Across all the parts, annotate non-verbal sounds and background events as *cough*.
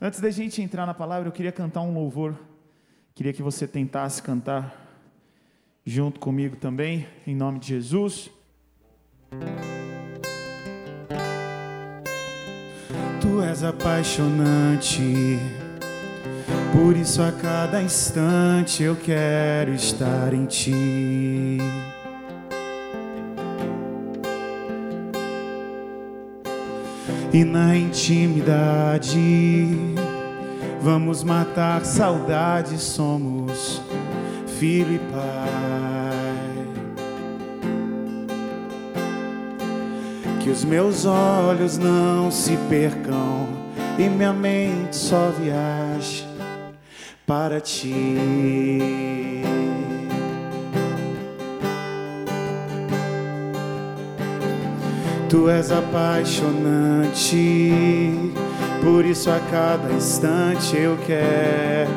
Antes da gente entrar na palavra, eu queria cantar um louvor. Queria que você tentasse cantar junto comigo também, em nome de Jesus. Tu és apaixonante, por isso a cada instante eu quero estar em ti. E na intimidade, vamos matar saudade, somos filho e pai. Que os meus olhos não se percam e minha mente só viaje para ti. Tu és apaixonante, por isso a cada instante eu quero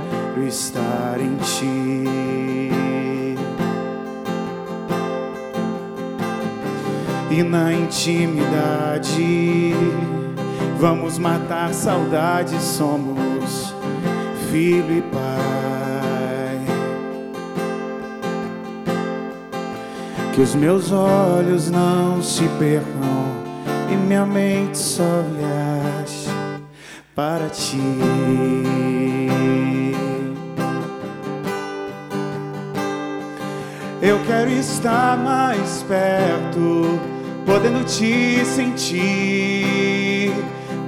estar em ti. E na intimidade, vamos matar saudade, somos filho e pai. Que os meus olhos não se percam minha mente só viaje para ti. Eu quero estar mais perto, podendo te sentir.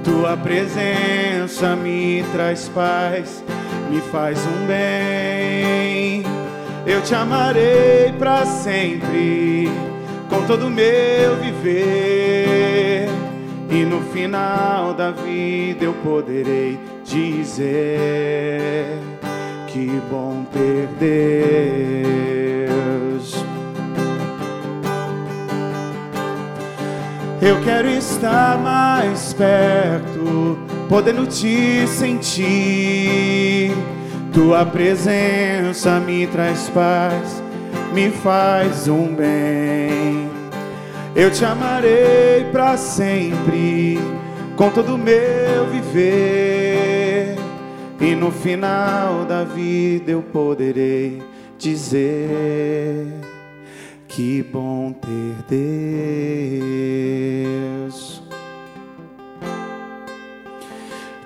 Tua presença me traz paz, me faz um bem. Eu te amarei para sempre, com todo o meu viver. E no final da vida eu poderei dizer: Que bom ter Deus. Eu quero estar mais perto, podendo te sentir tua presença me traz paz, me faz um bem. Eu te amarei para sempre, com todo o meu viver. E no final da vida eu poderei dizer: Que bom ter Deus.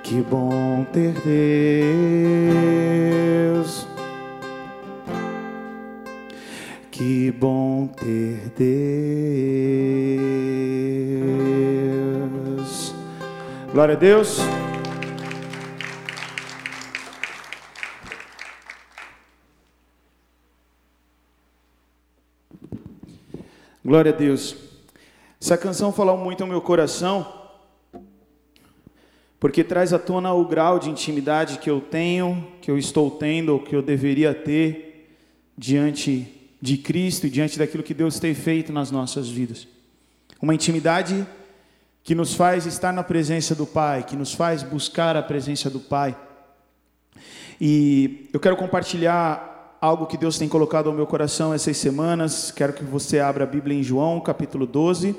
Que bom ter Deus. Que bom ter Deus. Glória a Deus. Glória a Deus. Essa canção falou muito ao meu coração porque traz à tona o grau de intimidade que eu tenho, que eu estou tendo, ou que eu deveria ter diante de Cristo e diante daquilo que Deus tem feito nas nossas vidas. Uma intimidade que nos faz estar na presença do Pai, que nos faz buscar a presença do Pai. E eu quero compartilhar algo que Deus tem colocado ao meu coração essas semanas. Quero que você abra a Bíblia em João, capítulo 12,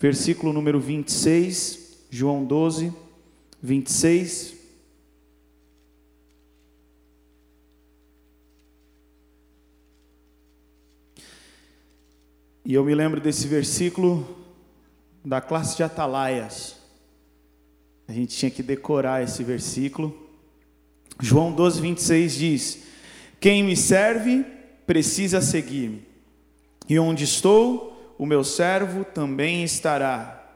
versículo número 26. João 12, 26. E eu me lembro desse versículo da classe de Atalaias. A gente tinha que decorar esse versículo. João 12, 26 diz: Quem me serve precisa seguir-me, e onde estou, o meu servo também estará.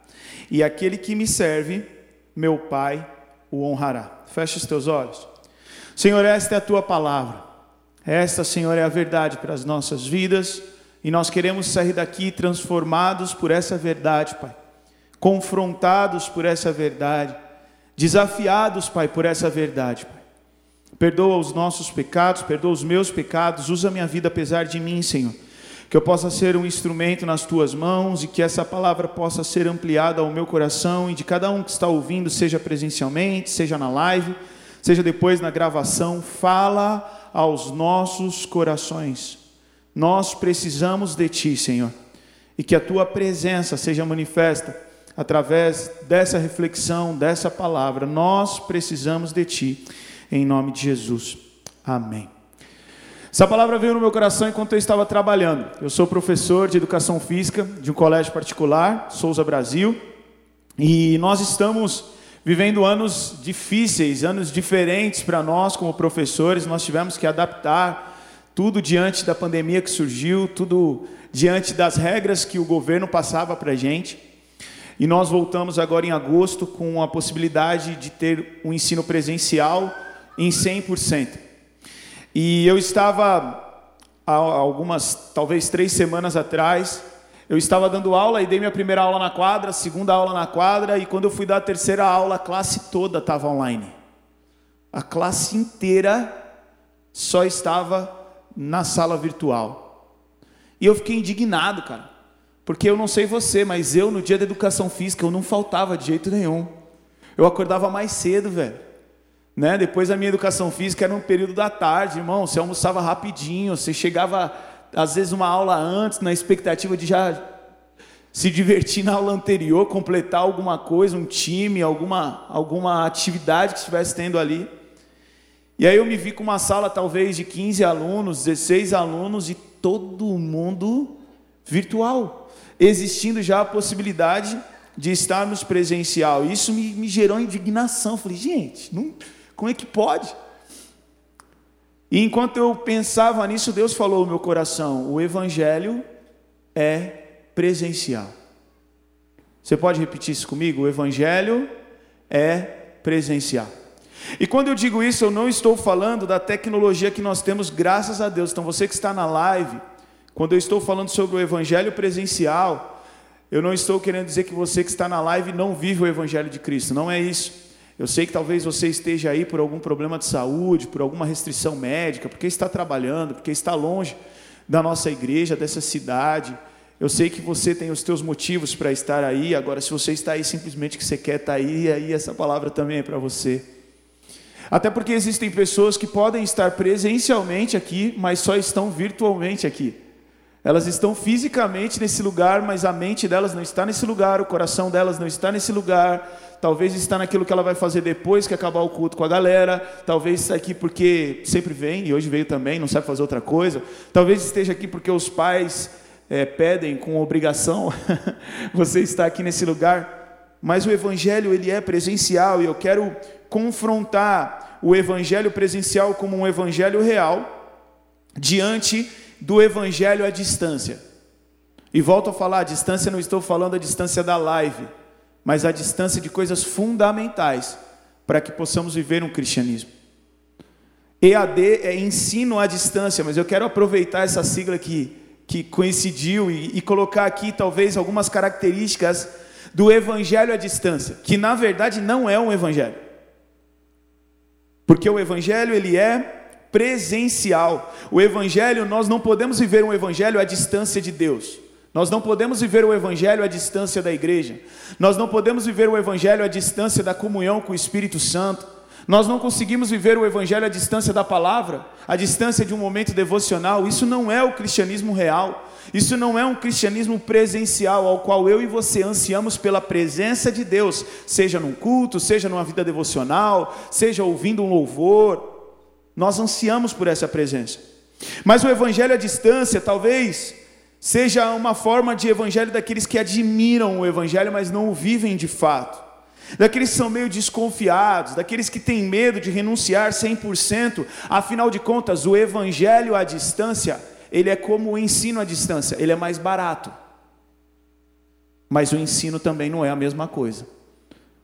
E aquele que me serve, meu Pai o honrará. Feche os teus olhos. Senhor, esta é a tua palavra. Esta, Senhor, é a verdade para as nossas vidas. E nós queremos sair daqui transformados por essa verdade, Pai. Confrontados por essa verdade. Desafiados, Pai, por essa verdade, Pai. Perdoa os nossos pecados, perdoa os meus pecados. Usa minha vida apesar de mim, Senhor que eu possa ser um instrumento nas tuas mãos e que essa palavra possa ser ampliada ao meu coração e de cada um que está ouvindo, seja presencialmente, seja na live, seja depois na gravação, fala aos nossos corações. Nós precisamos de ti, Senhor, e que a tua presença seja manifesta através dessa reflexão, dessa palavra. Nós precisamos de Ti, em nome de Jesus. Amém. Essa palavra veio no meu coração enquanto eu estava trabalhando. Eu sou professor de educação física de um colégio particular, Souza Brasil, e nós estamos vivendo anos difíceis, anos diferentes para nós como professores. Nós tivemos que adaptar tudo diante da pandemia que surgiu, tudo diante das regras que o governo passava para a gente. E nós voltamos agora em agosto com a possibilidade de ter um ensino presencial em 100%. E eu estava, há algumas, talvez três semanas atrás, eu estava dando aula e dei minha primeira aula na quadra, segunda aula na quadra, e quando eu fui dar a terceira aula, a classe toda estava online. A classe inteira só estava na sala virtual. E eu fiquei indignado, cara. Porque eu não sei você, mas eu no dia da educação física eu não faltava de jeito nenhum. Eu acordava mais cedo, velho. Né? Depois da minha educação física era um período da tarde, irmão. Você almoçava rapidinho, você chegava às vezes uma aula antes, na expectativa de já se divertir na aula anterior, completar alguma coisa, um time, alguma, alguma atividade que estivesse tendo ali. E aí eu me vi com uma sala talvez de 15 alunos, 16 alunos e todo mundo virtual existindo já a possibilidade de estarmos presencial. Isso me, me gerou indignação. Falei, gente, não, como é que pode? E enquanto eu pensava nisso, Deus falou no meu coração: o Evangelho é presencial. Você pode repetir isso comigo? O Evangelho é presencial. E quando eu digo isso, eu não estou falando da tecnologia que nós temos, graças a Deus. Então, você que está na live, quando eu estou falando sobre o evangelho presencial, eu não estou querendo dizer que você que está na live não vive o evangelho de Cristo, não é isso. Eu sei que talvez você esteja aí por algum problema de saúde, por alguma restrição médica, porque está trabalhando, porque está longe da nossa igreja, dessa cidade. Eu sei que você tem os teus motivos para estar aí. Agora, se você está aí simplesmente que você quer estar aí, aí essa palavra também é para você. Até porque existem pessoas que podem estar presencialmente aqui, mas só estão virtualmente aqui. Elas estão fisicamente nesse lugar, mas a mente delas não está nesse lugar, o coração delas não está nesse lugar. Talvez está naquilo que ela vai fazer depois que acabar o culto com a galera. Talvez está aqui porque sempre vem, e hoje veio também, não sabe fazer outra coisa. Talvez esteja aqui porque os pais é, pedem com obrigação. *laughs* Você está aqui nesse lugar. Mas o evangelho ele é presencial e eu quero confrontar o evangelho presencial como um evangelho real diante do evangelho à distância. E volto a falar, a distância não estou falando a distância da live, mas a distância de coisas fundamentais para que possamos viver um cristianismo. EAD é ensino à distância, mas eu quero aproveitar essa sigla que, que coincidiu e, e colocar aqui talvez algumas características do evangelho à distância, que na verdade não é um evangelho. Porque o evangelho ele é presencial. O evangelho, nós não podemos viver um evangelho à distância de Deus. Nós não podemos viver o evangelho à distância da igreja. Nós não podemos viver o evangelho à distância da comunhão com o Espírito Santo. Nós não conseguimos viver o evangelho à distância da palavra, à distância de um momento devocional. Isso não é o cristianismo real. Isso não é um cristianismo presencial ao qual eu e você ansiamos pela presença de Deus, seja num culto, seja numa vida devocional, seja ouvindo um louvor, nós ansiamos por essa presença. Mas o evangelho à distância, talvez, seja uma forma de evangelho daqueles que admiram o evangelho, mas não o vivem de fato. Daqueles que são meio desconfiados, daqueles que têm medo de renunciar 100%. Afinal de contas, o evangelho à distância, ele é como o ensino à distância, ele é mais barato. Mas o ensino também não é a mesma coisa.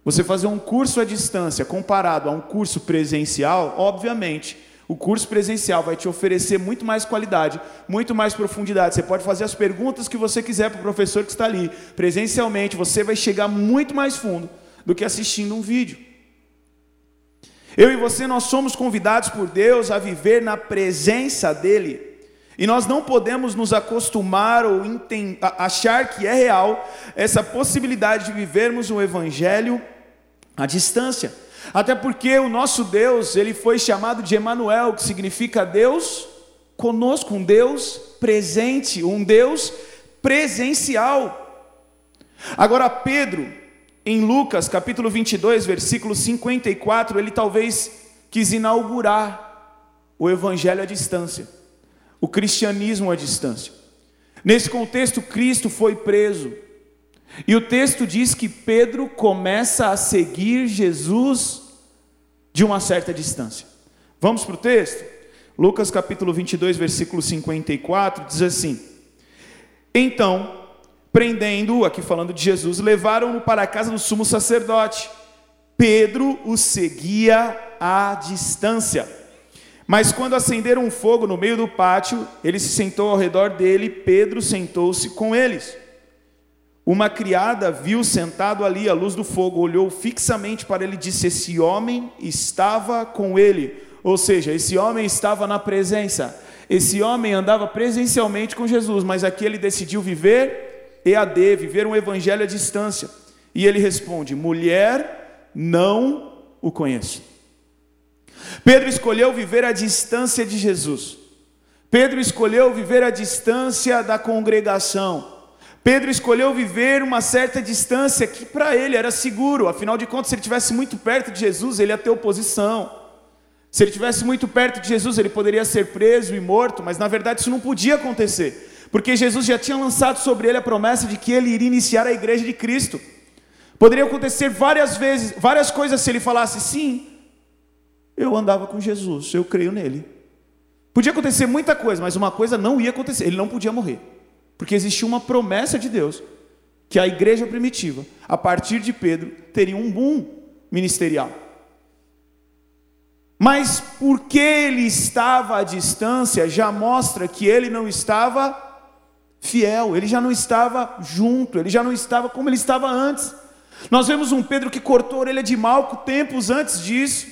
Você fazer um curso à distância comparado a um curso presencial, obviamente, o curso presencial vai te oferecer muito mais qualidade, muito mais profundidade. Você pode fazer as perguntas que você quiser para o professor que está ali. Presencialmente, você vai chegar muito mais fundo do que assistindo um vídeo. Eu e você, nós somos convidados por Deus a viver na presença dEle. E nós não podemos nos acostumar ou achar que é real essa possibilidade de vivermos o Evangelho à distância. Até porque o nosso Deus, ele foi chamado de Emanuel, que significa Deus conosco, um Deus presente, um Deus presencial. Agora Pedro, em Lucas capítulo 22, versículo 54, ele talvez quis inaugurar o evangelho à distância, o cristianismo à distância. Nesse contexto, Cristo foi preso. E o texto diz que Pedro começa a seguir Jesus de uma certa distância. Vamos para o texto? Lucas capítulo 22, versículo 54, diz assim: Então, prendendo-o, aqui falando de Jesus, levaram-no para a casa do sumo sacerdote. Pedro o seguia à distância. Mas quando acenderam um fogo no meio do pátio, ele se sentou ao redor dele, Pedro sentou-se com eles. Uma criada viu sentado ali à luz do fogo, olhou fixamente para ele e disse: Esse homem estava com ele. Ou seja, esse homem estava na presença. Esse homem andava presencialmente com Jesus, mas aqui ele decidiu viver EAD, viver um evangelho à distância. E ele responde: Mulher, não o conheço. Pedro escolheu viver à distância de Jesus. Pedro escolheu viver à distância da congregação. Pedro escolheu viver uma certa distância que para ele era seguro, afinal de contas, se ele tivesse muito perto de Jesus, ele ia ter oposição. Se ele tivesse muito perto de Jesus, ele poderia ser preso e morto, mas na verdade isso não podia acontecer, porque Jesus já tinha lançado sobre ele a promessa de que ele iria iniciar a igreja de Cristo. Poderia acontecer várias vezes, várias coisas se ele falasse sim, eu andava com Jesus, eu creio nele. Podia acontecer muita coisa, mas uma coisa não ia acontecer, ele não podia morrer. Porque existia uma promessa de Deus que a igreja primitiva, a partir de Pedro, teria um boom ministerial. Mas porque ele estava à distância, já mostra que ele não estava fiel, ele já não estava junto, ele já não estava como ele estava antes. Nós vemos um Pedro que cortou a orelha de Malco tempos antes disso.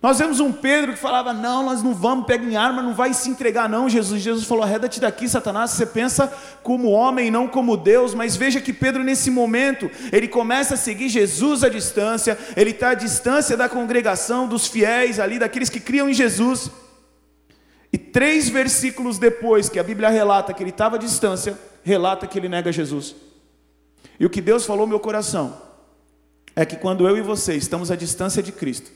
Nós vemos um Pedro que falava: Não, nós não vamos pegar em arma, não vai se entregar, não. Jesus, Jesus falou: Arreda-te daqui, Satanás. Você pensa como homem, não como Deus. Mas veja que Pedro, nesse momento, ele começa a seguir Jesus à distância, ele está à distância da congregação, dos fiéis ali, daqueles que criam em Jesus. Três versículos depois, que a Bíblia relata que ele estava à distância, relata que ele nega Jesus. E o que Deus falou no meu coração é que quando eu e você estamos à distância de Cristo,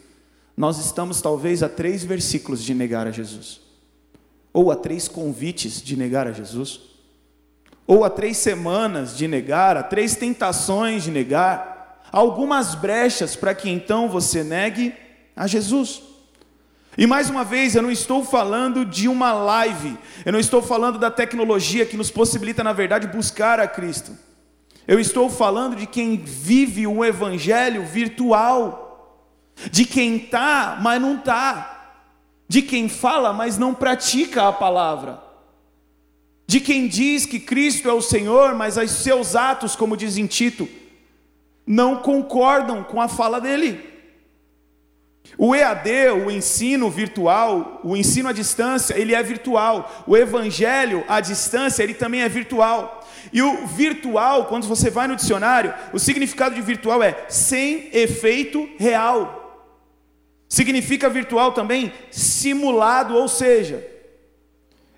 nós estamos talvez a três versículos de negar a Jesus, ou a três convites de negar a Jesus, ou a três semanas de negar, a três tentações de negar, algumas brechas para que então você negue a Jesus. E mais uma vez, eu não estou falando de uma live, eu não estou falando da tecnologia que nos possibilita, na verdade, buscar a Cristo. Eu estou falando de quem vive o evangelho virtual de quem está, mas não está, de quem fala, mas não pratica a palavra, de quem diz que Cristo é o Senhor, mas os seus atos, como diz em Tito, não concordam com a fala dele. O EAD, o ensino virtual, o ensino à distância, ele é virtual. O evangelho à distância, ele também é virtual. E o virtual, quando você vai no dicionário, o significado de virtual é sem efeito real. Significa virtual também simulado, ou seja,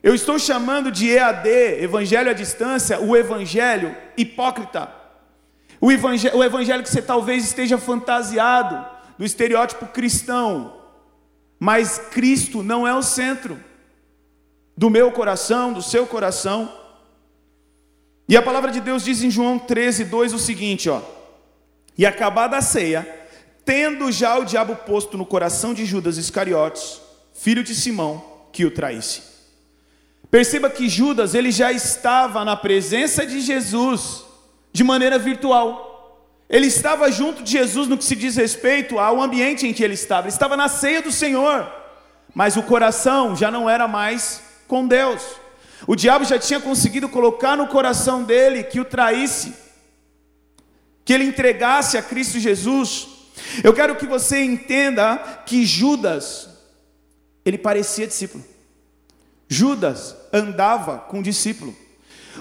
eu estou chamando de EAD, Evangelho à Distância, o Evangelho hipócrita. O evangelho, o evangelho que você talvez esteja fantasiado do estereótipo cristão, mas Cristo não é o centro do meu coração, do seu coração. E a palavra de Deus diz em João 13, 2 o seguinte: ó, e acabada a ceia, tendo já o diabo posto no coração de Judas Iscariotes, filho de Simão, que o traísse. Perceba que Judas ele já estava na presença de Jesus de maneira virtual. Ele estava junto de Jesus no que se diz respeito ao ambiente em que ele estava. Ele estava na ceia do Senhor, mas o coração já não era mais com Deus. O diabo já tinha conseguido colocar no coração dele que o traísse, que ele entregasse a Cristo Jesus eu quero que você entenda que Judas, ele parecia discípulo. Judas andava com discípulo.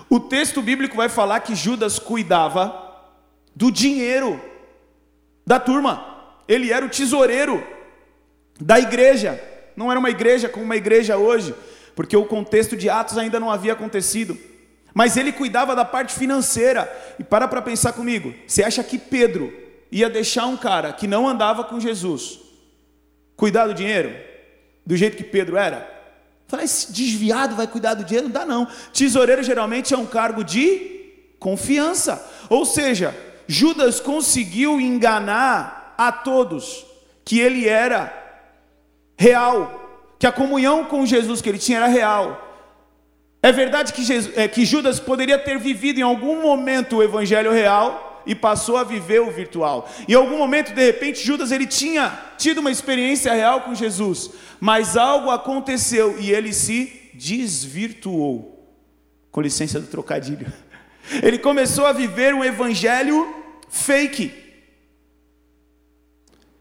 O texto bíblico vai falar que Judas cuidava do dinheiro da turma. Ele era o tesoureiro da igreja. Não era uma igreja como uma igreja hoje, porque o contexto de Atos ainda não havia acontecido. mas ele cuidava da parte financeira. E para para pensar comigo, você acha que Pedro ia deixar um cara que não andava com Jesus cuidar do dinheiro? Do jeito que Pedro era? Fala, esse desviado vai cuidar do dinheiro? Não dá não. Tesoureiro geralmente é um cargo de confiança. Ou seja, Judas conseguiu enganar a todos que ele era real, que a comunhão com Jesus que ele tinha era real. É verdade que, Jesus, é, que Judas poderia ter vivido em algum momento o evangelho real e passou a viver o virtual. Em algum momento, de repente, Judas ele tinha tido uma experiência real com Jesus, mas algo aconteceu e ele se desvirtuou. Com licença do trocadilho. Ele começou a viver um evangelho fake.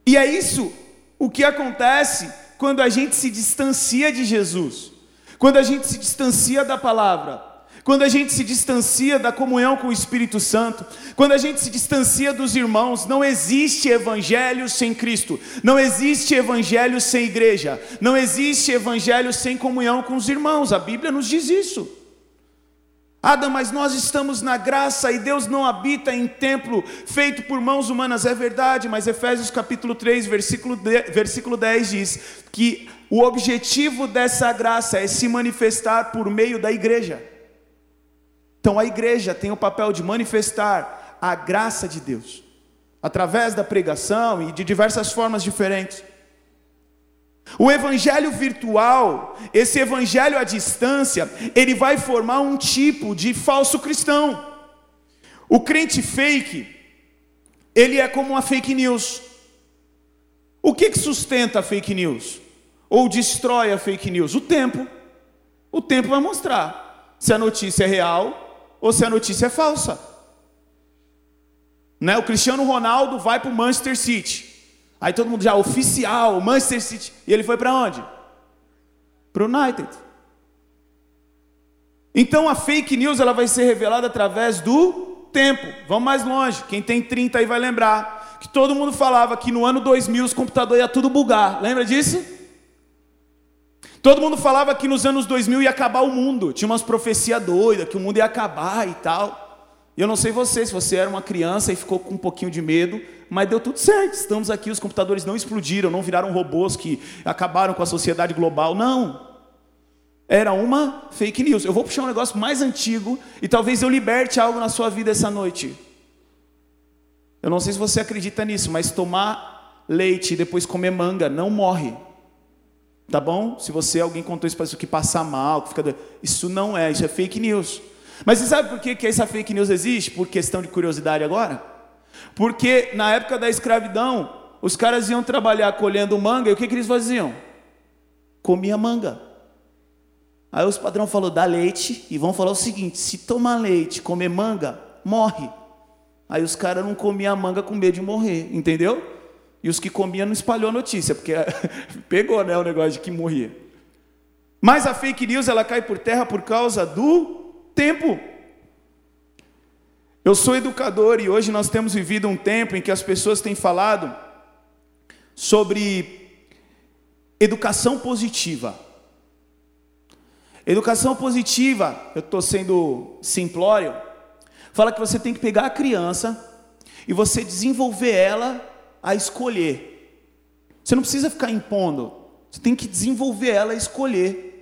E é isso o que acontece quando a gente se distancia de Jesus, quando a gente se distancia da palavra, quando a gente se distancia da comunhão com o Espírito Santo, quando a gente se distancia dos irmãos, não existe evangelho sem Cristo, não existe evangelho sem igreja, não existe evangelho sem comunhão com os irmãos, a Bíblia nos diz isso. Adam, mas nós estamos na graça e Deus não habita em templo feito por mãos humanas, é verdade, mas Efésios capítulo 3, versículo, versículo 10 diz que o objetivo dessa graça é se manifestar por meio da igreja. Então a igreja tem o papel de manifestar a graça de Deus, através da pregação e de diversas formas diferentes. O evangelho virtual, esse evangelho à distância, ele vai formar um tipo de falso cristão. O crente fake, ele é como uma fake news. O que, que sustenta a fake news? Ou destrói a fake news? O tempo. O tempo vai mostrar se a notícia é real ou se a notícia é falsa. Né? O Cristiano Ronaldo vai para o Manchester City. Aí todo mundo já, oficial, Manchester City. E ele foi para onde? Para o United. Então a fake news ela vai ser revelada através do tempo. Vamos mais longe. Quem tem 30 aí vai lembrar que todo mundo falava que no ano 2000 os computadores ia tudo bugar. Lembra disso? Todo mundo falava que nos anos 2000 ia acabar o mundo. Tinha umas profecias doidas que o mundo ia acabar e tal. E eu não sei você, se você era uma criança e ficou com um pouquinho de medo, mas deu tudo certo. Estamos aqui, os computadores não explodiram, não viraram robôs que acabaram com a sociedade global. Não. Era uma fake news. Eu vou puxar um negócio mais antigo e talvez eu liberte algo na sua vida essa noite. Eu não sei se você acredita nisso, mas tomar leite e depois comer manga não morre. Tá bom? Se você alguém contou isso para isso que passar mal, que fica isso não é, isso é fake news. Mas você sabe por que, que essa fake news existe? Por questão de curiosidade agora? Porque na época da escravidão, os caras iam trabalhar colhendo manga e o que, que eles faziam? Comia manga. Aí os padrão falou, dá leite e vão falar o seguinte: se tomar leite, comer manga, morre. Aí os caras não comiam manga com medo de morrer, entendeu? E os que comiam não espalhou a notícia, porque *laughs* pegou né, o negócio de que morria. Mas a fake news ela cai por terra por causa do tempo. Eu sou educador e hoje nós temos vivido um tempo em que as pessoas têm falado sobre educação positiva. Educação positiva, eu estou sendo simplório, fala que você tem que pegar a criança e você desenvolver ela a escolher. Você não precisa ficar impondo, você tem que desenvolver ela a escolher.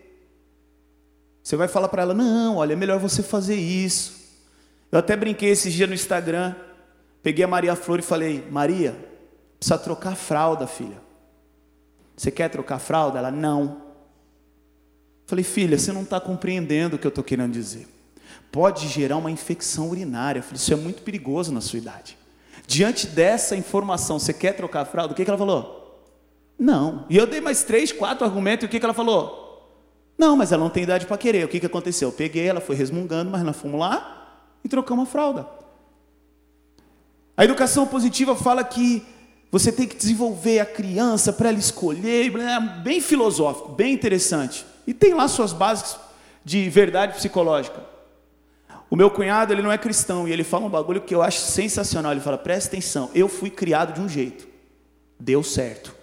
Você vai falar para ela: não, olha, é melhor você fazer isso. Eu até brinquei esses dias no Instagram. Peguei a Maria Flor e falei: Maria, precisa trocar a fralda, filha. Você quer trocar a fralda? Ela: não. Falei: filha, você não está compreendendo o que eu estou querendo dizer. Pode gerar uma infecção urinária. Falei: isso é muito perigoso na sua idade. Diante dessa informação, você quer trocar a fralda? O que, que ela falou? Não. E eu dei mais três, quatro argumentos. E o que, que ela falou? Não, mas ela não tem idade para querer. O que, que aconteceu? Eu peguei, ela foi resmungando, mas nós fomos lá, e trocar uma fralda. A educação positiva fala que você tem que desenvolver a criança para ela escolher, é bem filosófico, bem interessante. E tem lá suas bases de verdade psicológica. O meu cunhado, ele não é cristão, e ele fala um bagulho que eu acho sensacional. Ele fala: presta atenção, eu fui criado de um jeito, deu certo.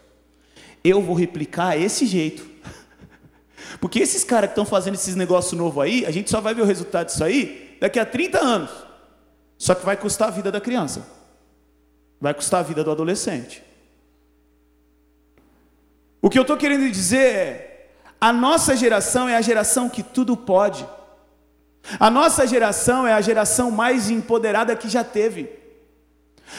Eu vou replicar esse jeito. Porque esses caras que estão fazendo esses negócios novos aí, a gente só vai ver o resultado disso aí daqui a 30 anos. Só que vai custar a vida da criança. Vai custar a vida do adolescente. O que eu estou querendo dizer é: a nossa geração é a geração que tudo pode. A nossa geração é a geração mais empoderada que já teve.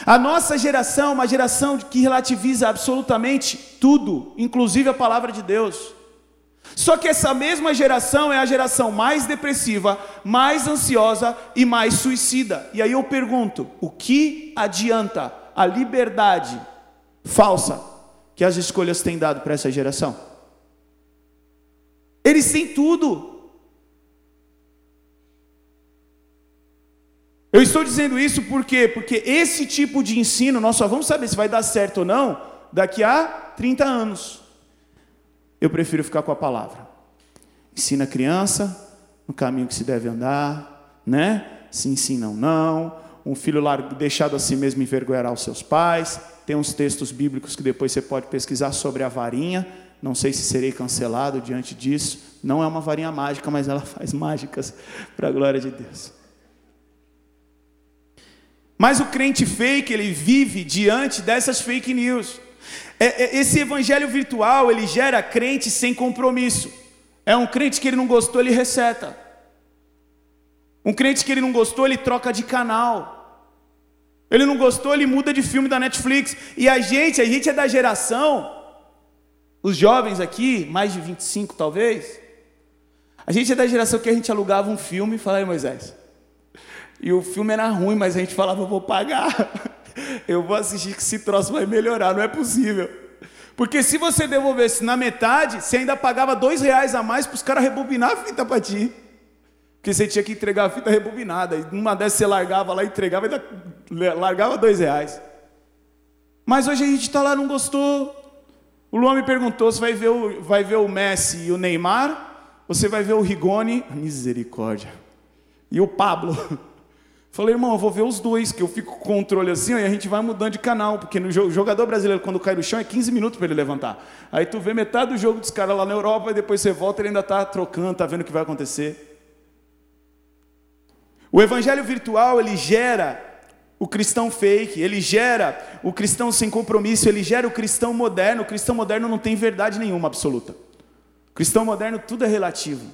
A nossa geração é uma geração que relativiza absolutamente tudo, inclusive a palavra de Deus. Só que essa mesma geração é a geração mais depressiva, mais ansiosa e mais suicida. E aí eu pergunto: o que adianta a liberdade falsa que as escolhas têm dado para essa geração. Eles têm tudo. Eu estou dizendo isso por quê? Porque esse tipo de ensino, nós só vamos saber se vai dar certo ou não daqui a 30 anos. Eu prefiro ficar com a palavra. Ensina a criança no caminho que se deve andar, né? Se ensina ou não. Um filho largo, deixado a si mesmo envergonhará os seus pais. Tem uns textos bíblicos que depois você pode pesquisar sobre a varinha. Não sei se serei cancelado diante disso. Não é uma varinha mágica, mas ela *laughs* faz mágicas para a glória de Deus. Mas o crente fake, ele vive diante dessas fake news. É, é, esse evangelho virtual, ele gera crente sem compromisso. É um crente que ele não gostou, ele receta. Um crente que ele não gostou, ele troca de canal. Ele não gostou, ele muda de filme da Netflix. E a gente, a gente é da geração, os jovens aqui, mais de 25 talvez, a gente é da geração que a gente alugava um filme, fala aí Moisés. E o filme era ruim, mas a gente falava, eu vou pagar. *laughs* Eu vou assistir que esse troço vai melhorar, não é possível. Porque se você devolvesse na metade, você ainda pagava dois reais a mais para os caras rebobinar a fita para ti. Porque você tinha que entregar a fita rebobinada. E numa dessas você largava lá, entregava e largava dois reais. Mas hoje a gente está lá, não gostou. O Luan me perguntou se vai ver, o, vai ver o Messi e o Neymar, ou você vai ver o Rigoni, misericórdia, e o Pablo. *laughs* Falei, irmão, eu vou ver os dois, que eu fico com o controle assim, e a gente vai mudando de canal, porque no jogador brasileiro, quando cai no chão, é 15 minutos para ele levantar. Aí tu vê metade do jogo dos caras lá na Europa, e depois você volta, ele ainda está trocando, está vendo o que vai acontecer. O evangelho virtual, ele gera o cristão fake, ele gera o cristão sem compromisso, ele gera o cristão moderno. O cristão moderno não tem verdade nenhuma absoluta. O cristão moderno tudo é relativo.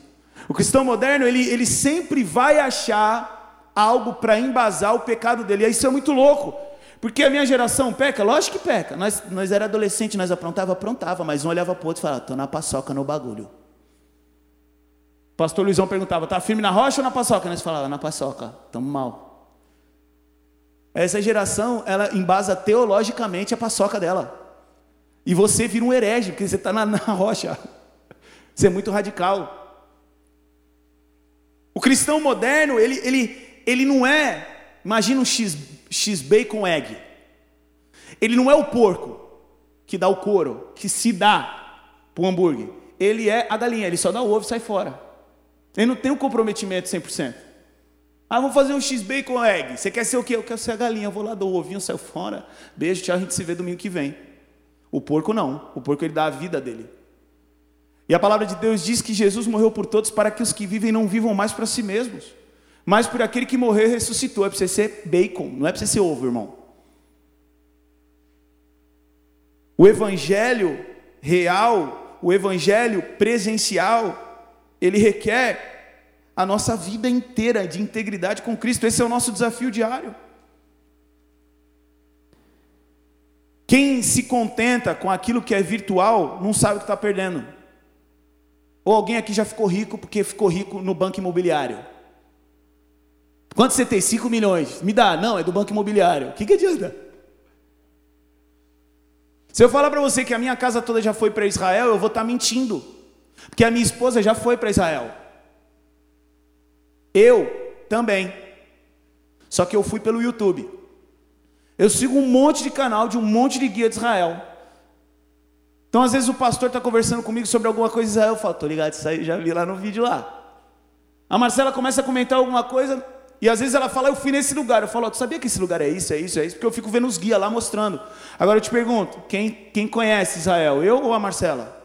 O cristão moderno, ele, ele sempre vai achar algo para embasar o pecado dele. E isso é muito louco. Porque a minha geração peca? Lógico que peca. Nós, nós era adolescente, nós aprontava, aprontava, mas um olhava para o outro e falava, estou na paçoca no bagulho pastor Luizão perguntava, tá firme na rocha ou na paçoca? Nós falava, na paçoca, estamos mal. Essa geração, ela embasa teologicamente a paçoca dela. E você vira um herege, porque você está na, *laughs* na rocha. Você é muito radical. O cristão moderno, ele, ele, ele não é, imagina um X, X bacon egg. Ele não é o porco que dá o couro, que se dá para o hambúrguer. Ele é a galinha, ele só dá o ovo e sai fora. Ele não tem um comprometimento 100%. Ah, vou fazer um X-Bacon Egg. Você quer ser o quê? Eu quero ser a galinha. Vou lá, dou o ovinho, saio fora. Beijo, tchau, a gente se vê domingo que vem. O porco não. O porco ele dá a vida dele. E a palavra de Deus diz que Jesus morreu por todos para que os que vivem não vivam mais para si mesmos, mas por aquele que morreu e ressuscitou. É para você ser bacon, não é para você ser ovo, irmão. O evangelho real, o evangelho presencial, ele requer a nossa vida inteira de integridade com Cristo. Esse é o nosso desafio diário. Quem se contenta com aquilo que é virtual não sabe o que está perdendo. Ou alguém aqui já ficou rico porque ficou rico no banco imobiliário. Quanto você tem? 5 milhões. Me dá. Não, é do banco imobiliário. O que, que adianta? Se eu falar para você que a minha casa toda já foi para Israel, eu vou estar tá mentindo. Porque a minha esposa já foi para Israel. Eu também. Só que eu fui pelo YouTube. Eu sigo um monte de canal de um monte de guia de Israel. Então, às vezes, o pastor está conversando comigo sobre alguma coisa de Israel. Eu falo, tô ligado, isso aí já vi lá no vídeo lá. A Marcela começa a comentar alguma coisa. E às vezes ela fala, eu fui nesse lugar. Eu falo, tu sabia que esse lugar é isso, é isso, é isso? Porque eu fico vendo os guias lá mostrando. Agora eu te pergunto, quem, quem conhece Israel? Eu ou a Marcela?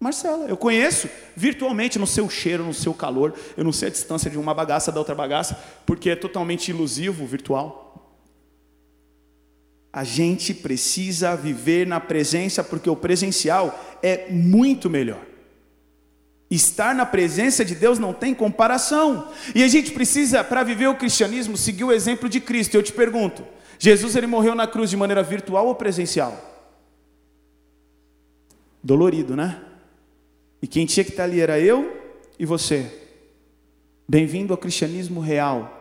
Marcela, eu conheço virtualmente, não sei o cheiro, não sei o calor, eu não sei a distância de uma bagaça da outra bagaça, porque é totalmente ilusivo virtual. A gente precisa viver na presença, porque o presencial é muito melhor. Estar na presença de Deus não tem comparação. E a gente precisa, para viver o cristianismo, seguir o exemplo de Cristo. Eu te pergunto: Jesus ele morreu na cruz de maneira virtual ou presencial? Dolorido, né? E quem tinha que estar ali era eu e você. Bem-vindo ao cristianismo real.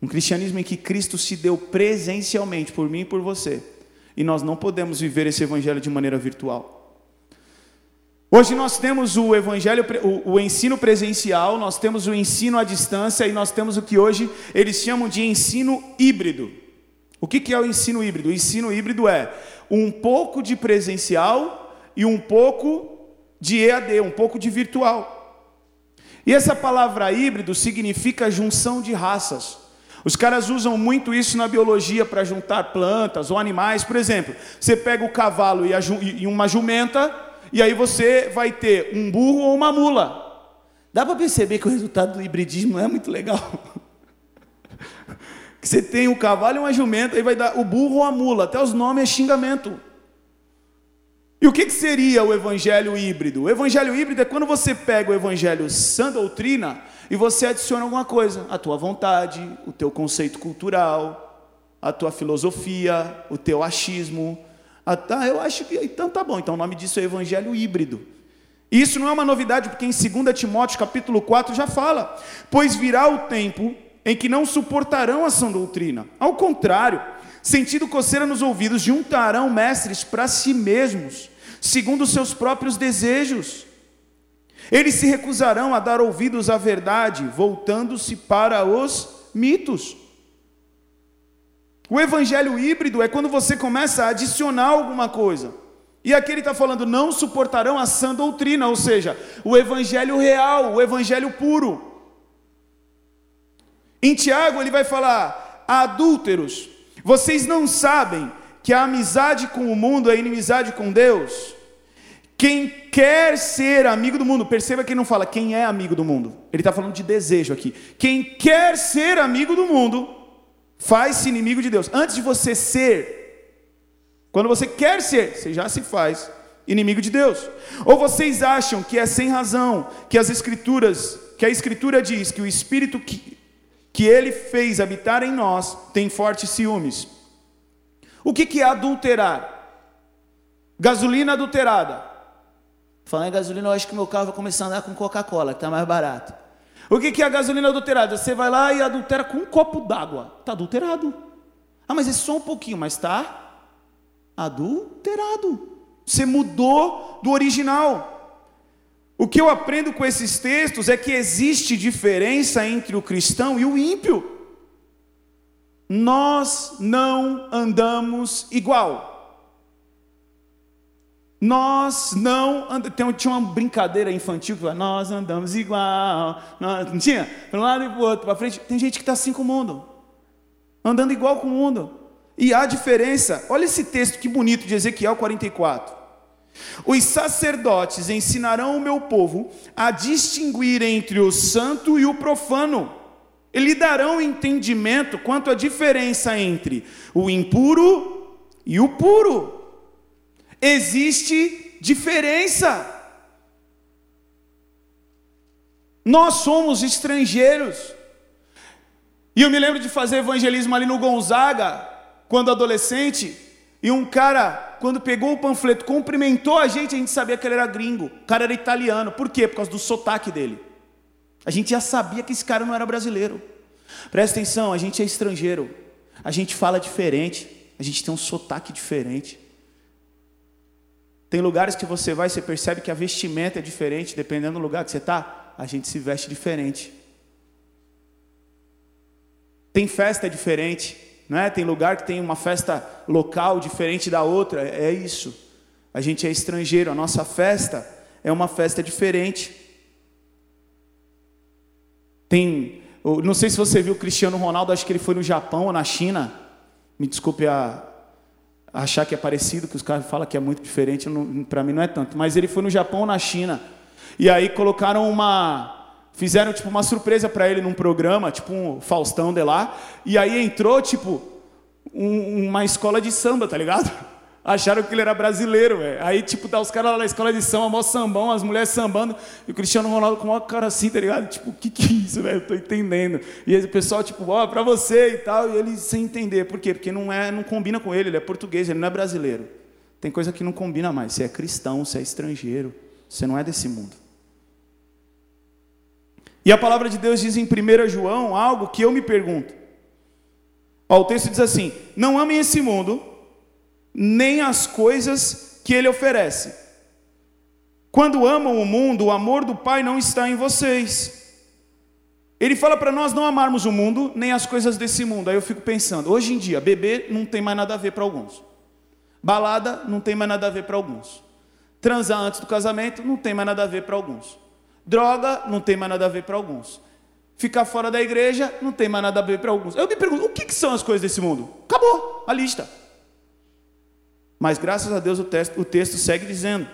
Um cristianismo em que Cristo se deu presencialmente por mim e por você. E nós não podemos viver esse evangelho de maneira virtual. Hoje nós temos o evangelho, o, o, ensino presencial, nós temos o ensino à distância e nós temos o que hoje eles chamam de ensino híbrido. O que, que é o ensino híbrido? O ensino híbrido é um pouco de presencial e um pouco de EAD, um pouco de virtual. E essa palavra híbrido significa junção de raças. Os caras usam muito isso na biologia para juntar plantas ou animais. Por exemplo, você pega o cavalo e, a, e uma jumenta, e aí você vai ter um burro ou uma mula. Dá para perceber que o resultado do hibridismo não é muito legal. *laughs* que você tem um cavalo e uma jumenta, aí vai dar o burro ou a mula. Até os nomes é xingamento. E o que, que seria o evangelho híbrido? O evangelho híbrido é quando você pega o evangelho sã doutrina e você adiciona alguma coisa, a tua vontade, o teu conceito cultural, a tua filosofia, o teu achismo. A, tá, eu acho que então tá bom. Então o nome disso é evangelho híbrido. E isso não é uma novidade, porque em 2 Timóteo capítulo 4 já fala: "Pois virá o tempo em que não suportarão a sã doutrina. Ao contrário, sentindo coceira nos ouvidos, juntarão mestres para si mesmos, segundo os seus próprios desejos. Eles se recusarão a dar ouvidos à verdade, voltando-se para os mitos. O evangelho híbrido é quando você começa a adicionar alguma coisa. E aqui ele está falando, não suportarão a sã doutrina, ou seja, o evangelho real, o evangelho puro. Em Tiago ele vai falar, adúlteros, vocês não sabem que a amizade com o mundo é inimizade com Deus. Quem quer ser amigo do mundo, perceba que ele não fala quem é amigo do mundo, ele está falando de desejo aqui. Quem quer ser amigo do mundo, faz-se inimigo de Deus. Antes de você ser, quando você quer ser, você já se faz inimigo de Deus. Ou vocês acham que é sem razão, que as escrituras, que a escritura diz que o espírito que, que ele fez habitar em nós tem fortes ciúmes. O que, que é adulterar? Gasolina adulterada. Falando em gasolina, eu acho que meu carro vai começar a andar com Coca-Cola, que está mais barato. O que, é a gasolina adulterada? Você vai lá e adultera com um copo d'água. Está adulterado. Ah, mas é só um pouquinho, mas está adulterado. Você mudou do original. O que eu aprendo com esses textos é que existe diferença entre o cristão e o ímpio. Nós não andamos igual. Nós não andamos. Tinha uma brincadeira infantil que falava, nós andamos igual. Nós... Não tinha? Para um lado e para o outro, para frente. Tem gente que está assim com o mundo, andando igual com o mundo. E há diferença. Olha esse texto que bonito de Ezequiel 44. Os sacerdotes ensinarão o meu povo a distinguir entre o santo e o profano e lhe darão entendimento quanto à diferença entre o impuro e o puro. Existe diferença. Nós somos estrangeiros. E eu me lembro de fazer evangelismo ali no Gonzaga, quando adolescente, e um cara, quando pegou o panfleto, cumprimentou a gente, a gente sabia que ele era gringo. O cara era italiano. Por quê? Por causa do sotaque dele. A gente já sabia que esse cara não era brasileiro. Presta atenção, a gente é estrangeiro. A gente fala diferente. A gente tem um sotaque diferente. Tem lugares que você vai e você percebe que a vestimenta é diferente, dependendo do lugar que você está, a gente se veste diferente. Tem festa diferente, não é? Tem lugar que tem uma festa local diferente da outra, é isso. A gente é estrangeiro, a nossa festa é uma festa diferente. Tem, não sei se você viu o Cristiano Ronaldo, acho que ele foi no Japão ou na China. Me desculpe a, achar que é parecido, que os caras falam que é muito diferente, para mim não é tanto. Mas ele foi no Japão, na China, e aí colocaram uma fizeram tipo uma surpresa para ele num programa, tipo um Faustão de lá, e aí entrou tipo um, uma escola de samba, tá ligado? Acharam que ele era brasileiro, velho. Aí, tipo, tá os caras lá na escola de samba, mó sambão, as mulheres sambando, e o Cristiano Ronaldo com uma cara assim, tá ligado? Tipo, o que que é isso, velho? Tô entendendo. E aí, o pessoal, tipo, ó, oh, pra você e tal, e ele sem entender. Por quê? Porque não, é, não combina com ele, ele é português, ele não é brasileiro. Tem coisa que não combina mais. Você é cristão, você é estrangeiro, você não é desse mundo. E a palavra de Deus diz em 1 João algo que eu me pergunto. Ó, o texto diz assim: Não amem esse mundo, nem as coisas que ele oferece. Quando amam o mundo, o amor do Pai não está em vocês. Ele fala para nós não amarmos o mundo, nem as coisas desse mundo. Aí eu fico pensando, hoje em dia, beber não tem mais nada a ver para alguns. Balada não tem mais nada a ver para alguns. Transar antes do casamento não tem mais nada a ver para alguns. Droga não tem mais nada a ver para alguns. Ficar fora da igreja não tem mais nada a ver para alguns. Eu me pergunto, o que, que, são as coisas desse mundo? Acabou a lista. Mas graças a Deus o texto, o texto segue dizendo: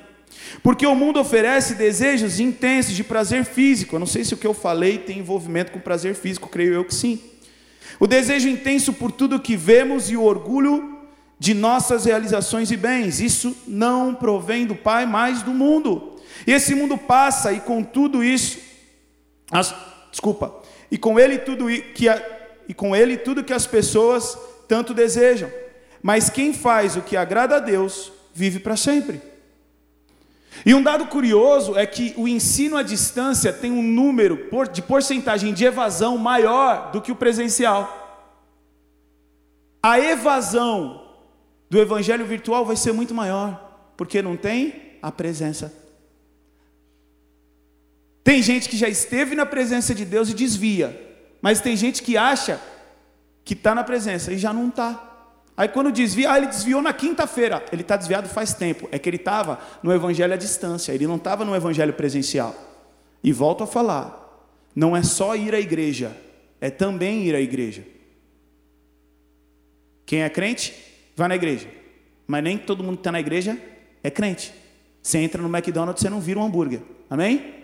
porque o mundo oferece desejos intensos de prazer físico. Eu não sei se o que eu falei tem envolvimento com prazer físico, creio eu que sim. O desejo intenso por tudo que vemos e o orgulho de nossas realizações e bens. Isso não provém do Pai, mas do mundo. E esse mundo passa, e com tudo isso, as, desculpa, e com ele tudo que e com ele tudo que as pessoas tanto desejam. Mas quem faz o que agrada a Deus vive para sempre. E um dado curioso é que o ensino à distância tem um número de porcentagem de evasão maior do que o presencial. A evasão do evangelho virtual vai ser muito maior, porque não tem a presença tem gente que já esteve na presença de Deus e desvia, mas tem gente que acha que está na presença e já não está. Aí quando desvia, ah, ele desviou na quinta-feira. Ele está desviado faz tempo. É que ele estava no evangelho à distância, ele não estava no evangelho presencial. E volto a falar: não é só ir à igreja, é também ir à igreja. Quem é crente, vai na igreja. Mas nem todo mundo que está na igreja é crente. Você entra no McDonald's, você não vira um hambúrguer. Amém?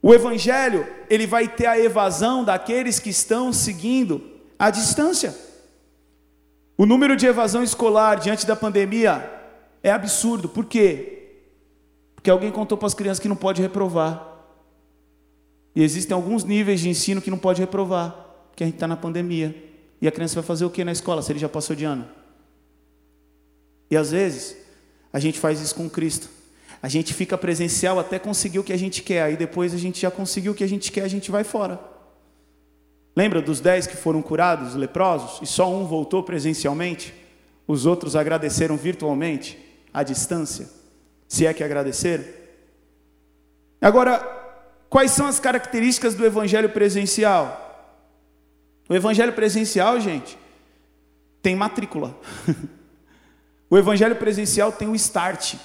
O evangelho, ele vai ter a evasão daqueles que estão seguindo a distância. O número de evasão escolar diante da pandemia é absurdo. Por quê? Porque alguém contou para as crianças que não pode reprovar. E existem alguns níveis de ensino que não pode reprovar, porque a gente está na pandemia. E a criança vai fazer o que na escola se ele já passou de ano? E às vezes, a gente faz isso com Cristo. A gente fica presencial até conseguir o que a gente quer, aí depois a gente já conseguiu o que a gente quer, a gente vai fora. Lembra dos dez que foram curados, leprosos, e só um voltou presencialmente? Os outros agradeceram virtualmente, à distância, se é que agradeceram? Agora, quais são as características do evangelho presencial? O evangelho presencial, gente, tem matrícula. *laughs* o evangelho presencial tem o start.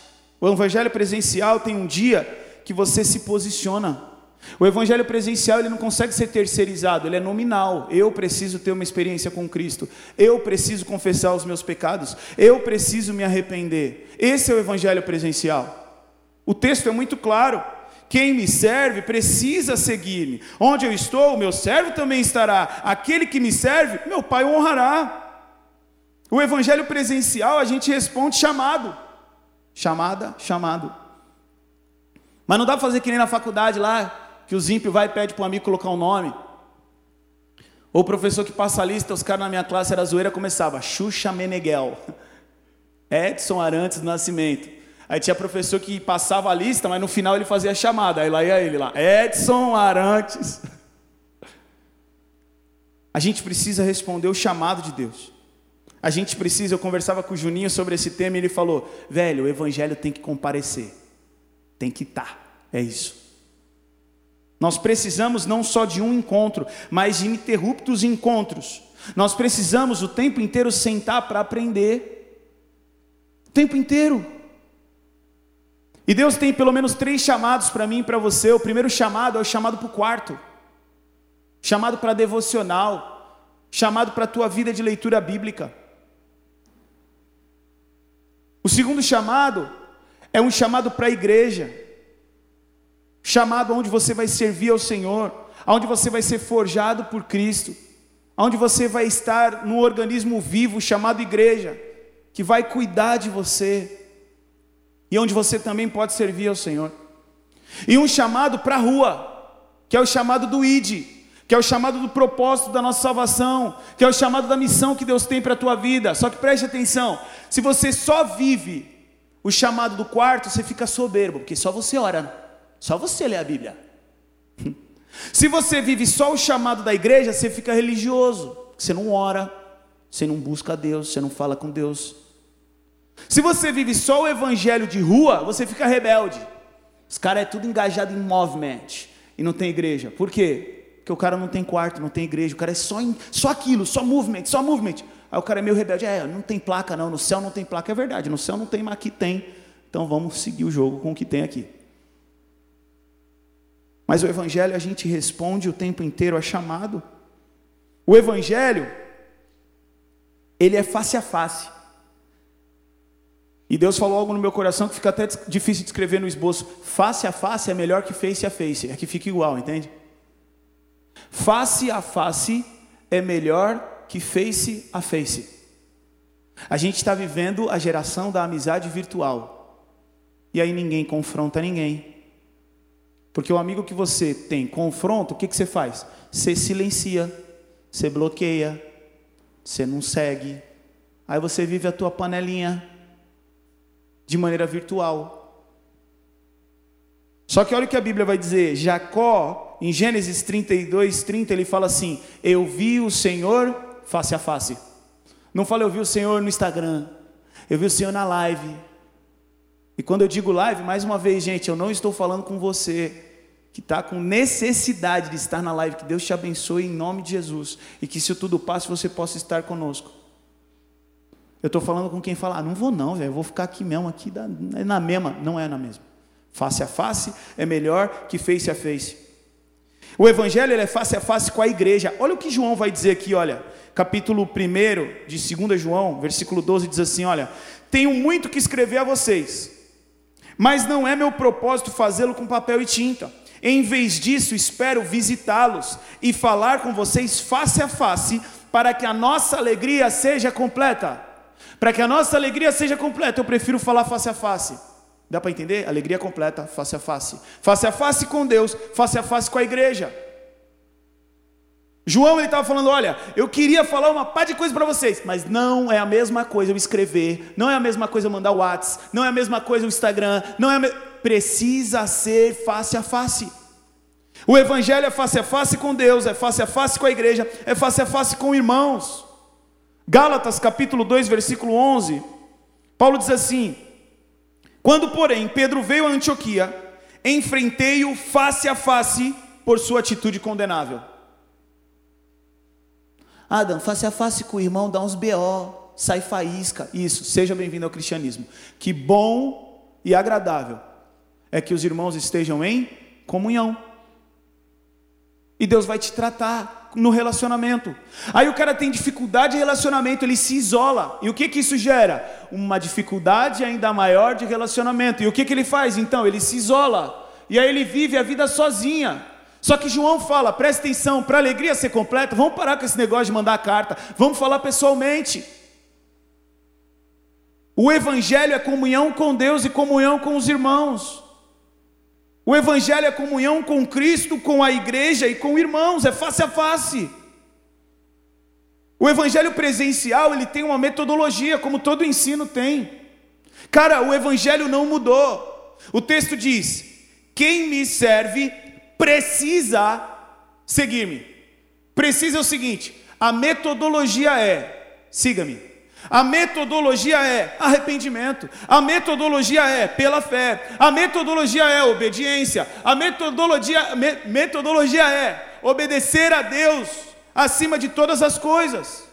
O evangelho presencial tem um dia que você se posiciona. O evangelho presencial ele não consegue ser terceirizado, ele é nominal. Eu preciso ter uma experiência com Cristo. Eu preciso confessar os meus pecados. Eu preciso me arrepender. Esse é o evangelho presencial. O texto é muito claro. Quem me serve precisa seguir-me. Onde eu estou, o meu servo também estará. Aquele que me serve, meu Pai o honrará. O evangelho presencial a gente responde chamado. Chamada, chamado. Mas não dá para fazer que nem na faculdade lá, que o Zimp vai e pede para o amigo colocar um nome. Ou o professor que passa a lista, os caras na minha classe era zoeira, começava Xuxa Meneghel, *laughs* Edson Arantes do Nascimento. Aí tinha professor que passava a lista, mas no final ele fazia a chamada. Aí lá ia ele lá, Edson Arantes. *laughs* A gente precisa responder o chamado de Deus. A gente precisa, eu conversava com o Juninho sobre esse tema e ele falou: velho, o evangelho tem que comparecer, tem que estar, tá. é isso. Nós precisamos não só de um encontro, mas de ininterruptos encontros. Nós precisamos o tempo inteiro sentar para aprender, o tempo inteiro. E Deus tem pelo menos três chamados para mim e para você. O primeiro chamado é o chamado para o quarto, chamado para devocional, chamado para a tua vida de leitura bíblica. O segundo chamado é um chamado para a igreja, chamado onde você vai servir ao Senhor, onde você vai ser forjado por Cristo, onde você vai estar num organismo vivo chamado igreja, que vai cuidar de você e onde você também pode servir ao Senhor. E um chamado para a rua, que é o chamado do ID, que é o chamado do propósito da nossa salvação, que é o chamado da missão que Deus tem para a tua vida. Só que preste atenção: se você só vive o chamado do quarto, você fica soberbo, porque só você ora, só você lê a Bíblia. *laughs* Se você vive só o chamado da igreja, você fica religioso, você não ora, você não busca a Deus, você não fala com Deus. Se você vive só o evangelho de rua, você fica rebelde. Os caras é tudo engajado em movimento e não tem igreja. Por quê? Porque o cara não tem quarto, não tem igreja, o cara é só, em, só aquilo, só movimento, só movimento. Aí o cara é meio rebelde, é, não tem placa não, no céu não tem placa, é verdade, no céu não tem, mas aqui tem. Então vamos seguir o jogo com o que tem aqui. Mas o evangelho a gente responde o tempo inteiro a chamado. O evangelho ele é face a face. E Deus falou algo no meu coração que fica até difícil de escrever no esboço. Face a face é melhor que face a face. É que fica igual, entende? Face a face é melhor que face a face. A gente está vivendo a geração da amizade virtual. E aí ninguém confronta ninguém. Porque o amigo que você tem confronta, o que, que você faz? Você silencia, você bloqueia, você não segue. Aí você vive a tua panelinha de maneira virtual. Só que olha o que a Bíblia vai dizer. Jacó, em Gênesis 32, 30, ele fala assim: Eu vi o Senhor face a face. Não fala eu vi o Senhor no Instagram. Eu vi o Senhor na live. E quando eu digo live, mais uma vez, gente, eu não estou falando com você que está com necessidade de estar na live. Que Deus te abençoe em nome de Jesus. E que se tudo passe, você possa estar conosco. Eu estou falando com quem fala, ah, não vou não, velho, vou ficar aqui mesmo, aqui é na mesma. Não é na mesma. Face a face é melhor que face a face. O evangelho é face a face com a igreja. Olha o que João vai dizer aqui, olha. Capítulo 1 de 2 João, versículo 12, diz assim: Olha, tenho muito que escrever a vocês, mas não é meu propósito fazê-lo com papel e tinta. Em vez disso, espero visitá-los e falar com vocês face a face, para que a nossa alegria seja completa. Para que a nossa alegria seja completa, eu prefiro falar face a face. Dá para entender? Alegria completa, face a face. Face a face com Deus, face a face com a igreja. João ele estava falando: olha, eu queria falar uma par de coisa para vocês, mas não é a mesma coisa eu escrever, não é a mesma coisa eu mandar o WhatsApp, não é a mesma coisa o Instagram, não é me... precisa ser face a face. O evangelho é face a face com Deus, é face a face com a igreja, é face a face com irmãos. Gálatas capítulo 2, versículo 11, Paulo diz assim: Quando, porém, Pedro veio a Antioquia, enfrentei-o face a face por sua atitude condenável. Adam, face a face com o irmão, dá uns BO, sai faísca. Isso, seja bem-vindo ao cristianismo. Que bom e agradável é que os irmãos estejam em comunhão. E Deus vai te tratar no relacionamento. Aí o cara tem dificuldade de relacionamento, ele se isola. E o que que isso gera? Uma dificuldade ainda maior de relacionamento. E o que que ele faz então? Ele se isola. E aí ele vive a vida sozinha. Só que João fala, presta atenção, para a alegria ser completa, vamos parar com esse negócio de mandar carta, vamos falar pessoalmente. O evangelho é comunhão com Deus e comunhão com os irmãos. O Evangelho é comunhão com Cristo, com a igreja e com irmãos, é face a face. O Evangelho presencial, ele tem uma metodologia, como todo ensino tem. Cara, o Evangelho não mudou. O texto diz: quem me serve precisa seguir-me. Precisa é o seguinte: a metodologia é: siga-me. A metodologia é arrependimento, a metodologia é pela fé, a metodologia é obediência, a metodologia, me, metodologia é obedecer a Deus acima de todas as coisas.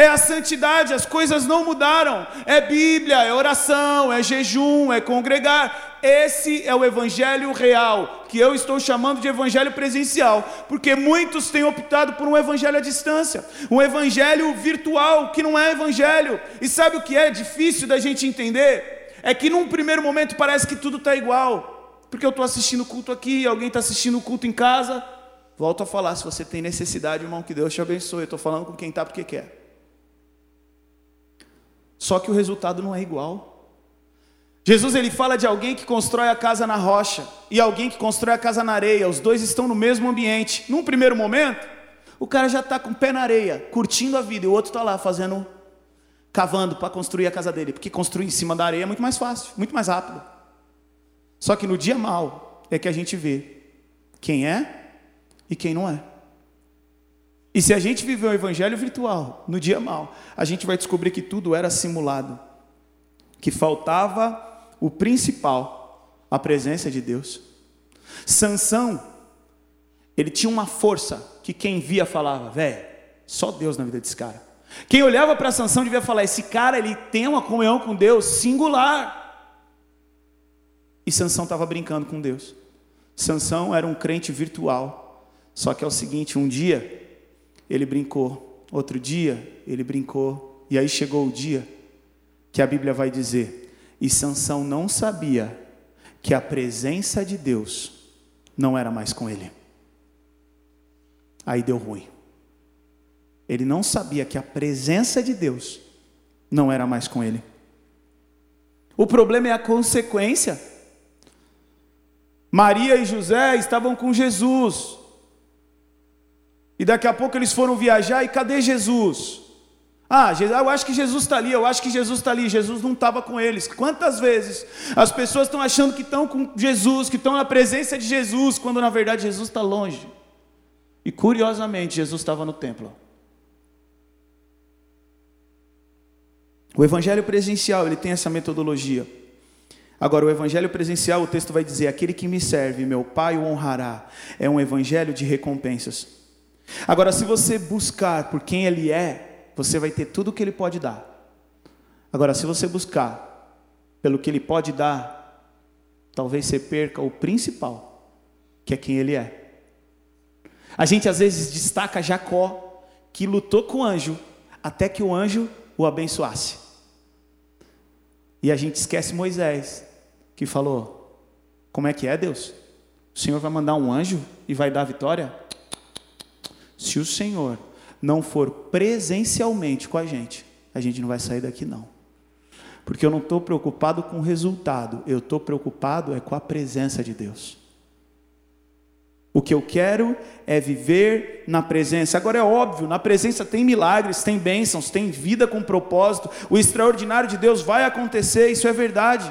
É a santidade, as coisas não mudaram. É Bíblia, é oração, é jejum, é congregar. Esse é o evangelho real, que eu estou chamando de evangelho presencial, porque muitos têm optado por um evangelho à distância, um evangelho virtual, que não é evangelho. E sabe o que é difícil da gente entender? É que num primeiro momento parece que tudo está igual, porque eu estou assistindo culto aqui, alguém está assistindo culto em casa. Volto a falar, se você tem necessidade, irmão, que Deus te abençoe. Eu estou falando com quem está porque quer. Só que o resultado não é igual. Jesus ele fala de alguém que constrói a casa na rocha e alguém que constrói a casa na areia. Os dois estão no mesmo ambiente. Num primeiro momento, o cara já está com o pé na areia, curtindo a vida, e o outro está lá fazendo, cavando para construir a casa dele, porque construir em cima da areia é muito mais fácil, muito mais rápido. Só que no dia mal é que a gente vê quem é e quem não é. E se a gente viver o evangelho virtual no dia mal, a gente vai descobrir que tudo era simulado, que faltava o principal, a presença de Deus. Sansão, ele tinha uma força que quem via falava, velho, só Deus na vida desse cara. Quem olhava para Sansão devia falar, esse cara ele tem uma comunhão com Deus singular. E Sansão estava brincando com Deus. Sansão era um crente virtual. Só que é o seguinte, um dia ele brincou, outro dia ele brincou, e aí chegou o dia que a Bíblia vai dizer e Sansão não sabia que a presença de Deus não era mais com ele. Aí deu ruim. Ele não sabia que a presença de Deus não era mais com ele. O problema é a consequência. Maria e José estavam com Jesus. E daqui a pouco eles foram viajar e cadê Jesus? Ah, eu acho que Jesus está ali, eu acho que Jesus está ali. Jesus não estava com eles. Quantas vezes as pessoas estão achando que estão com Jesus, que estão na presença de Jesus, quando na verdade Jesus está longe. E curiosamente, Jesus estava no templo. O evangelho presencial, ele tem essa metodologia. Agora, o evangelho presencial, o texto vai dizer: aquele que me serve, meu Pai o honrará. É um evangelho de recompensas. Agora, se você buscar por quem ele é, você vai ter tudo o que Ele pode dar. Agora, se você buscar pelo que Ele pode dar, talvez você perca o principal, que é quem Ele é. A gente às vezes destaca Jacó, que lutou com o anjo, até que o anjo o abençoasse. E a gente esquece Moisés, que falou: Como é que é, Deus? O Senhor vai mandar um anjo e vai dar vitória? Se o Senhor não for presencialmente com a gente, a gente não vai sair daqui não. Porque eu não estou preocupado com o resultado, eu estou preocupado é com a presença de Deus. O que eu quero é viver na presença. Agora é óbvio, na presença tem milagres, tem bênçãos, tem vida com propósito. O extraordinário de Deus vai acontecer, isso é verdade.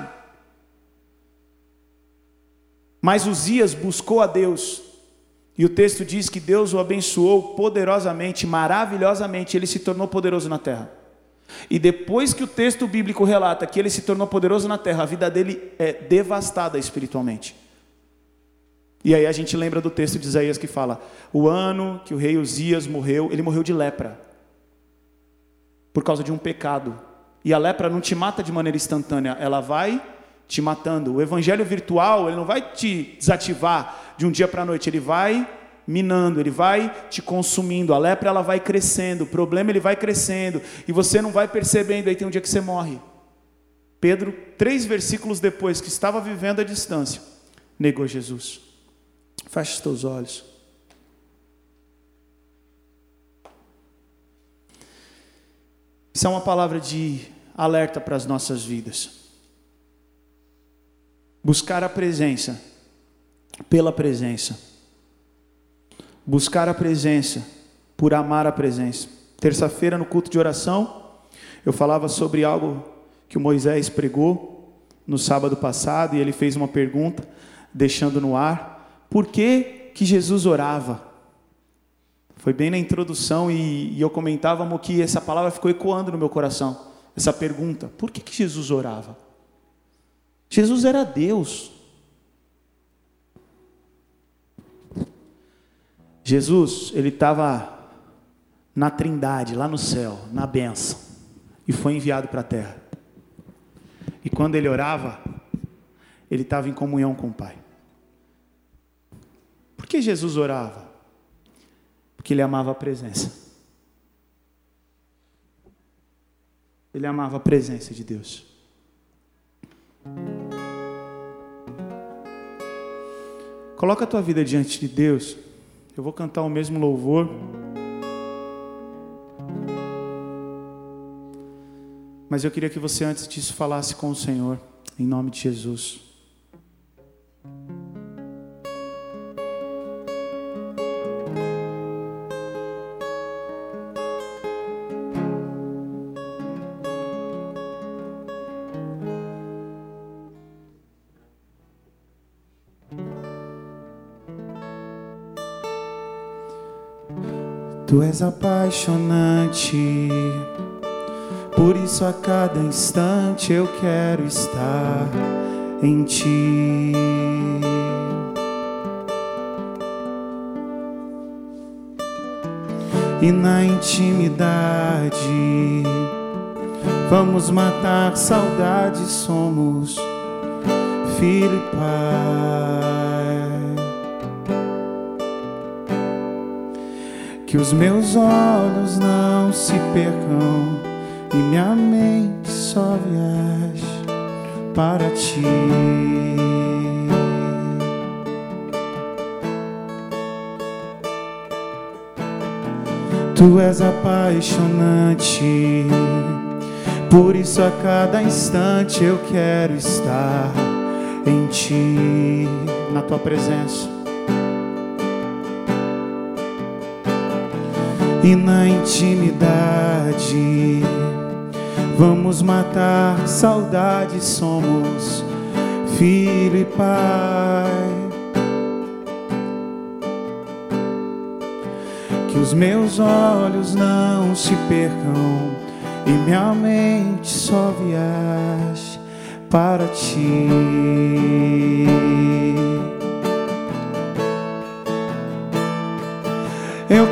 Mas Uzias buscou a Deus e o texto diz que Deus o abençoou poderosamente, maravilhosamente, ele se tornou poderoso na terra. E depois que o texto bíblico relata que ele se tornou poderoso na terra, a vida dele é devastada espiritualmente. E aí a gente lembra do texto de Isaías que fala: o ano que o rei Uzias morreu, ele morreu de lepra, por causa de um pecado. E a lepra não te mata de maneira instantânea, ela vai te matando. O evangelho virtual, ele não vai te desativar de um dia para a noite, ele vai minando, ele vai te consumindo. A lepra ela vai crescendo, o problema ele vai crescendo e você não vai percebendo, aí tem um dia que você morre. Pedro, três versículos depois que estava vivendo a distância, negou Jesus. Feche os teus olhos. Isso é uma palavra de alerta para as nossas vidas. Buscar a presença, pela presença. Buscar a presença, por amar a presença. Terça-feira, no culto de oração, eu falava sobre algo que o Moisés pregou no sábado passado, e ele fez uma pergunta, deixando no ar: por que, que Jesus orava? Foi bem na introdução e, e eu comentava que essa palavra ficou ecoando no meu coração. Essa pergunta: por que, que Jesus orava? Jesus era Deus. Jesus, ele estava na Trindade, lá no céu, na benção, e foi enviado para a terra. E quando ele orava, ele estava em comunhão com o Pai. Por que Jesus orava? Porque ele amava a presença. Ele amava a presença de Deus. Coloca a tua vida diante de Deus. Eu vou cantar o mesmo louvor. Mas eu queria que você antes disso falasse com o Senhor, em nome de Jesus. Tu és apaixonante, por isso a cada instante eu quero estar em Ti. E na intimidade, vamos matar saudades, somos filho e pai. Que os meus olhos não se percam e minha mente só viaje para ti. Tu és apaixonante, por isso a cada instante eu quero estar em ti, na tua presença. E na intimidade. Vamos matar saudade, somos filho e pai. Que os meus olhos não se percam e minha mente só viaje para ti.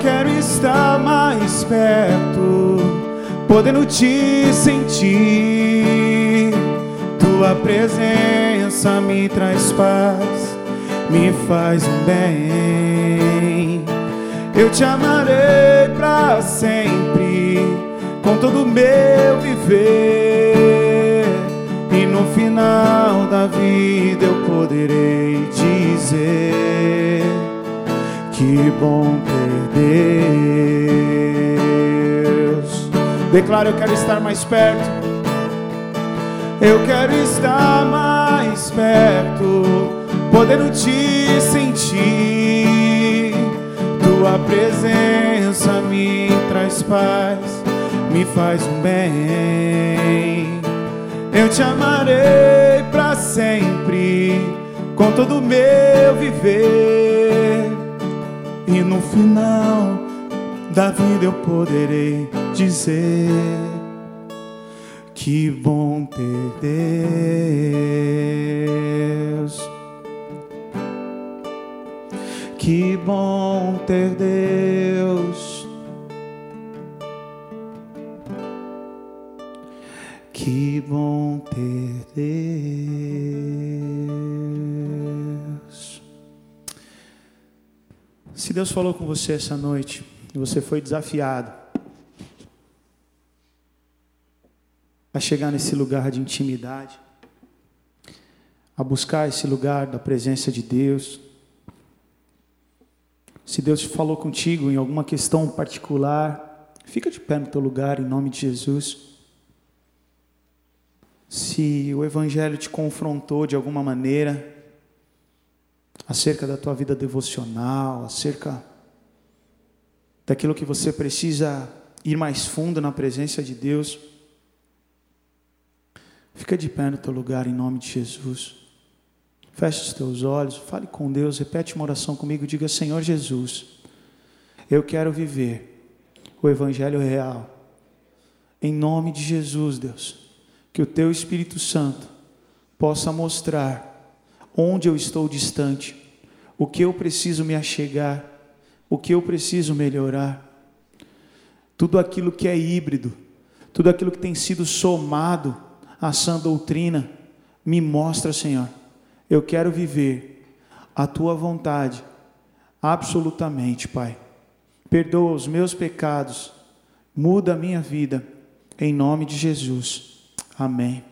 Quero estar mais perto, podendo te sentir. Tua presença me traz paz, me faz um bem. Eu te amarei para sempre, com todo o meu viver. E no final da vida eu poderei dizer que bom ter Deus. Declaro, eu quero estar mais perto. Eu quero estar mais perto, podendo te sentir. Tua presença me traz paz, me faz um bem. Eu te amarei para sempre, com todo o meu viver e no final da vida eu poderei dizer que bom ter Deus. Que bom ter Deus. Que bom ter Deus. Se Deus falou com você essa noite e você foi desafiado a chegar nesse lugar de intimidade, a buscar esse lugar da presença de Deus, se Deus falou contigo em alguma questão particular, fica de pé no teu lugar em nome de Jesus. Se o Evangelho te confrontou de alguma maneira, acerca da tua vida devocional, acerca daquilo que você precisa ir mais fundo na presença de Deus. Fica de pé no teu lugar em nome de Jesus. Feche os teus olhos, fale com Deus, repete uma oração comigo, diga: Senhor Jesus, eu quero viver o Evangelho real. Em nome de Jesus, Deus, que o teu Espírito Santo possa mostrar onde eu estou distante, o que eu preciso me achegar, o que eu preciso melhorar. tudo aquilo que é híbrido, tudo aquilo que tem sido somado à sã doutrina, me mostra, Senhor. Eu quero viver a tua vontade, absolutamente, Pai. Perdoa os meus pecados, muda a minha vida, em nome de Jesus. Amém.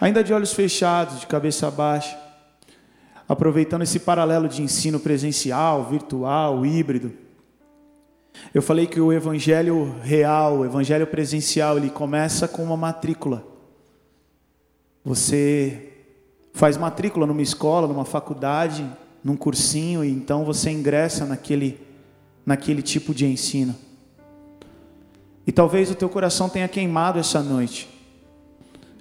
Ainda de olhos fechados, de cabeça baixa, aproveitando esse paralelo de ensino presencial, virtual, híbrido. Eu falei que o evangelho real, o evangelho presencial, ele começa com uma matrícula. Você faz matrícula numa escola, numa faculdade, num cursinho e então você ingressa naquele naquele tipo de ensino. E talvez o teu coração tenha queimado essa noite.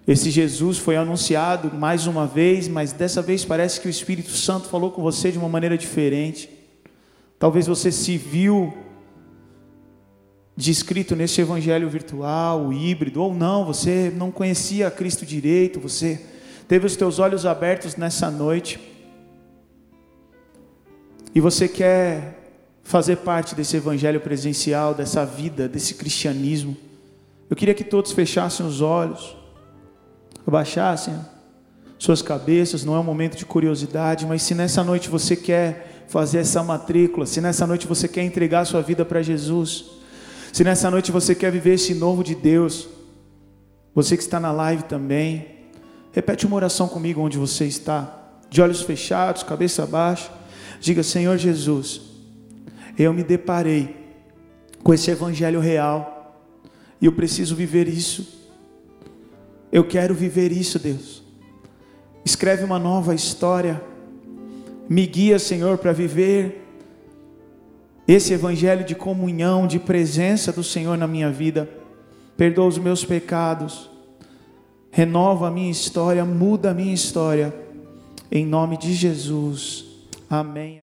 Esse Jesus foi anunciado mais uma vez, mas dessa vez parece que o Espírito Santo falou com você de uma maneira diferente. Talvez você se viu descrito nesse evangelho virtual, híbrido, ou não, você não conhecia Cristo direito, você teve os teus olhos abertos nessa noite e você quer fazer parte desse evangelho presencial, dessa vida, desse cristianismo. Eu queria que todos fechassem os olhos, abaixassem suas cabeças, não é um momento de curiosidade, mas se nessa noite você quer fazer essa matrícula, se nessa noite você quer entregar sua vida para Jesus, se nessa noite você quer viver esse novo de Deus, você que está na live também, repete uma oração comigo onde você está, de olhos fechados, cabeça baixa. Diga: Senhor Jesus, eu me deparei com esse evangelho real e eu preciso viver isso. Eu quero viver isso, Deus. Escreve uma nova história. Me guia, Senhor, para viver esse evangelho de comunhão, de presença do Senhor na minha vida. Perdoa os meus pecados. Renova a minha história, muda a minha história. Em nome de Jesus. Amém.